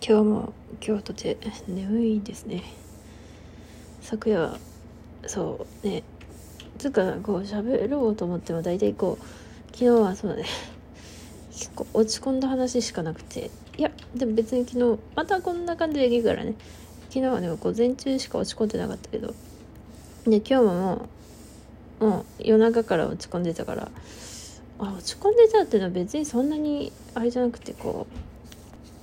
今日も今日とて眠いですね。昨夜はそうね。つうかこう喋ろうと思っても大体こう昨日はそうだね。結 構落ち込んだ話しかなくて。いやでも別に昨日またこんな感じでいいからね。昨日はでも午前中しか落ち込んでなかったけど。で今日ももうもう夜中から落ち込んでたから。あ落ち込んでたっていうのは別にそんなにあれじゃなくてこう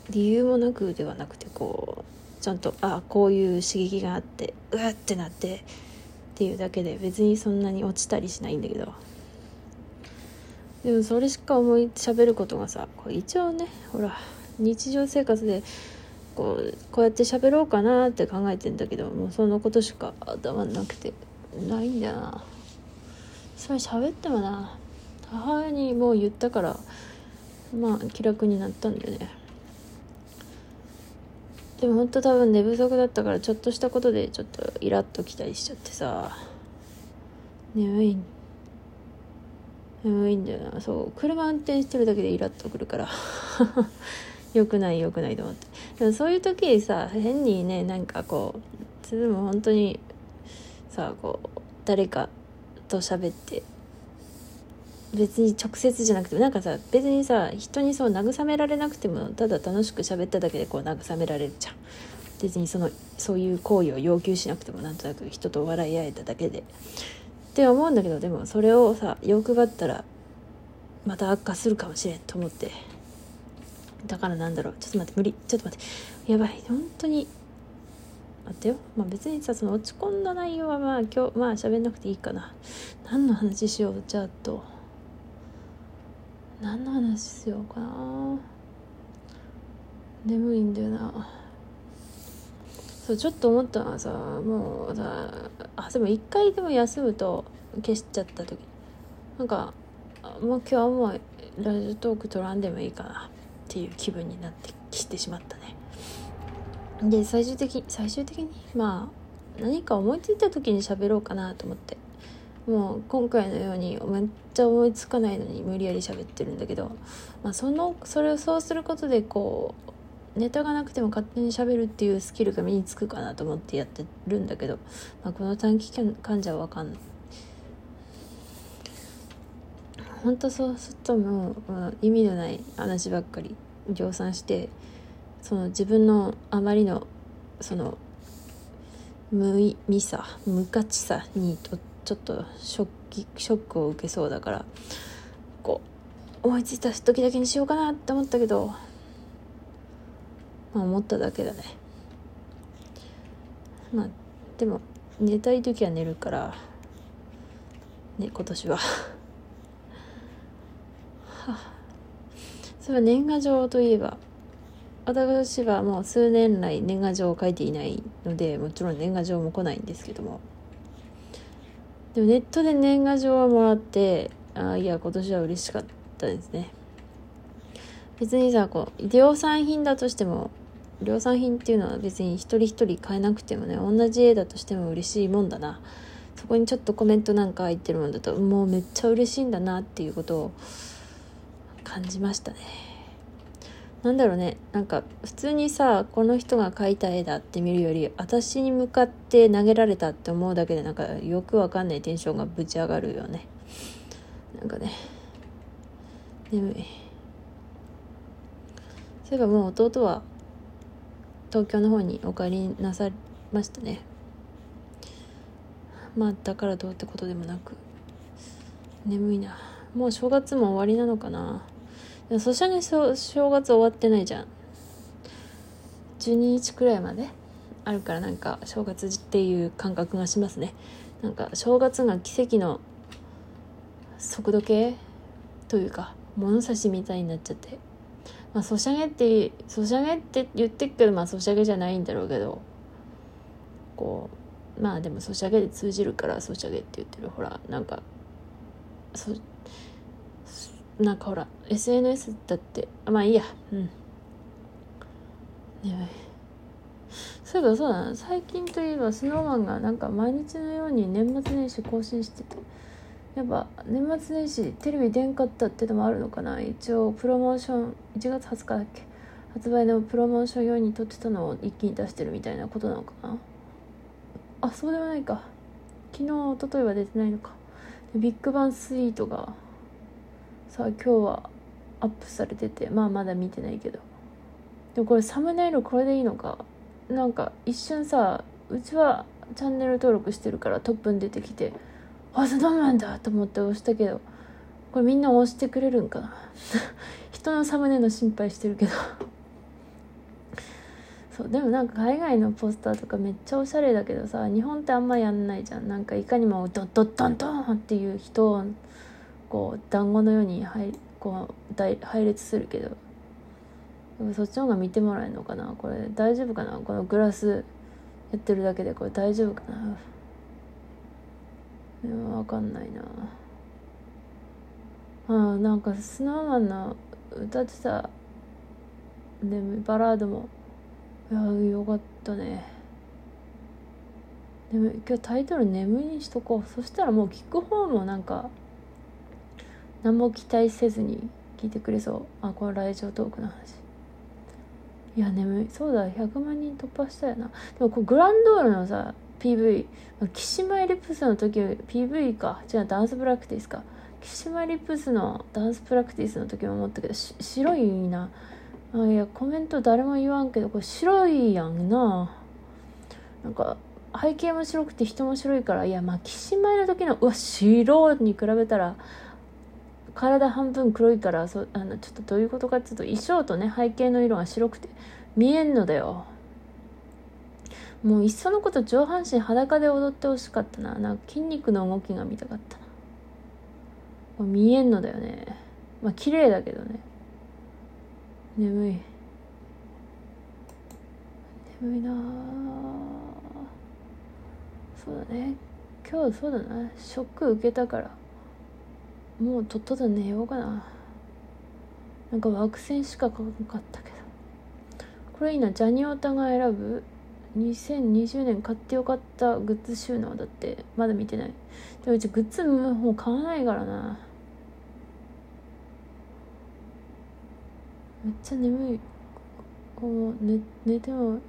理由もなくではなくてこうちゃんとあこういう刺激があってうわってなってっていうだけで別にそんなに落ちたりしないんだけど。でもそれしか思い喋ることがさこう一応ねほら日常生活でこうこうやって喋ろうかなって考えてんだけどもうそのことしか頭なくてないんだよな。それ喋ってもな母親にもう言ったからまあ気楽になったんだよね。でもほんと多分寝不足だったからちょっとしたことでちょっとイラッときたりしちゃってさ。眠い。眠いんだよな。そう。車運転してるだけでイラッとくるから。よくないよくないと思って。でもそういう時にさ変にねなんかこうでも本当にさこう誰かと喋って別に直接じゃなくてなんかさ別にさ人にそう慰められなくてもただ楽しく喋っただけでこう慰められるじゃん。別にそのそういう行為を要求しなくてもなんとなく人と笑い合えただけで。って思うんだけどでもそれをさ欲張ったらまた悪化するかもしれんと思って。だからなんだろう。ちょっと待って無理。ちょっと待って。やばい。本当に。待ってよ。まあ別にさその落ち込んだ内容はまあ今日まあ喋んなくていいかな。何の話しよう。じゃあと。何の話しようかな。眠いんだよな。そうちょっと思ったのはさもうさあでも一回でも休むと消しちゃった時。なんかもう今日はもうラジオトーク取らんでもいいかなっていう気分になってきてしまったね。で最終的最終的にまあ何か思いついた時に喋ろうかなと思って。もう今回のようにめっちゃ思いつかないのに無理やり喋ってるんだけど、まあ、そのそれをそうすることでこうネタがなくても勝手に喋るっていうスキルが身につくかなと思ってやってるんだけど、まあ、この短期間じゃ分かんない。本当そうするともう、まあ、意味のない話ばっかり量産してその自分のあまりのその無意味さ無価値さにとってちょっとショッショックを受けそうだからこう思いついた時だけにしようかなって思ったけどまあ思っただけだね。まあでも寝たい時は寝るからね今年は。そういえば年賀状といえば私はもう数年来年賀状を書いていないのでもちろん年賀状も来ないんですけどもでもネットで年賀状をもらってああいや今年は嬉しかったですね。別にさこう量産品だとしても量産品っていうのは別に一人一人買えなくてもね同じ絵だとしても嬉しいもんだな。そこにちょっとコメントなんか入ってるもんだともうめっちゃ嬉しいんだなっていうことを感じましたね。なんだろうね。なんか普通にさこの人が描いた絵だって見るより私に向かって投げられたって思うだけでなんかよくわかんないテンションがぶち上がるよね。なんかね。眠いそういえばもう弟は東京の方にお帰りなさいましたね。まあだからどうってことでもなく。眠いな。もう正月も終わりなのかな。でもそしたら正月終わってないじゃん。12日くらいまで？あるからなんか正月っていう感覚がしますね。なんか正月が奇跡の速度計というか物差しみたいになっちゃって。まあソシャゲってソシャゲって言ってるけどまあソシャゲじゃないんだろうけど。こうまあでもソシャゲで通じるからソシャゲって言ってる。ほらなんかそなんかほら SNS だってまあいいや。うん。眠いそういえばそうだ。な最近といえば SnowMan がなんか毎日のように年末年始更新してて。やっぱ年末年始テレビ出んかったってのもあるのかな。一応プロモーション1月20日だっけ。発売のプロモーション用に撮ってたのを一気に出してるみたいなことなのかな。あそうでもないか。昨日一昨日は出てないのか。ビッグバンスイートがさあ今日はアップされててまあまだ見てないけど。でもこれサムネイルこれでいいのか。なんか一瞬さうちはチャンネル登録してるからトップに出てきてあそんなんだと思って押したけどこれみんな押してくれるんかな。人のサムネの心配してるけど。そうでもなんか海外のポスターとかめっちゃおしゃれだけどさ日本ってあんまやんないじゃん。なんかいかにもドッドッドンドンっていう人をこう団子のように入こう大配列するけどそっちの方が見てもらえるのかな？これ大丈夫かな？このグラスやってるだけでこれ大丈夫かな？分かんないな。あなんかスノーマンの歌ってた。でバラードも。いやよかったね。でも今日タイトル「眠い」にしとこう。そしたらもう聞く方もなんか何も期待せずに聞いてくれそう。あこの来場トークの話。いや眠い。そうだ100万人突破したよな。でもこう Grandeur のさ PV Kissin' My Lips の時 PV か。違うダンスプラクティスか。 Kissin' My Lips のダンスプラクティスの時も思ったけど白いな。あいやコメント誰も言わんけどこれ白いやんな。なんか背景も白くて人も白いからいやまあキシマイの時のうわ白に比べたら体半分黒いからそあのちょっとどういうことかっていうと衣装とね背景の色が白くて見えんのだよ。もういっそのこと上半身裸で踊ってほしかったな。なんか筋肉の動きが見たかったな。見えんのだよね。まあ綺麗だけどね。眠い。眠いなそうだね。今日そうだな。ショック受けたから。もうとっとと寝ようかな。なんか枠線しか書かなかったけど。これいいなジャニオタが選ぶ？2020年買ってよかったグッズ収納だって。まだ見てない。でもうちグッズもう買わないからな。めっちゃ眠い。こう寝寝ても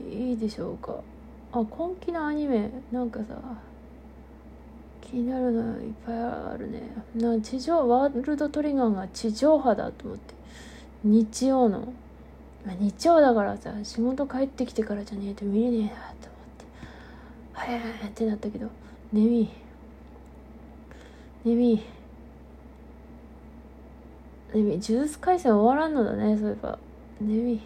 いいでしょうか。あ今期のアニメ。なんかさ気になるのいっぱいあるね。な地上ワールドトリガーが地上波だと思って。日曜の。日曜だからさ仕事帰ってきてからじゃねえと見れねえなと思って。早いってなったけど。眠い眠い眠いジュース回線終わらんのだねそういえば。眠い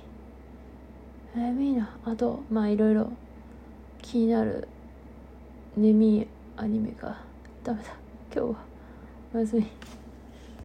眠いな。あとまあいろいろ気になる。眠いアニメがダメだ。今日はおやすみ。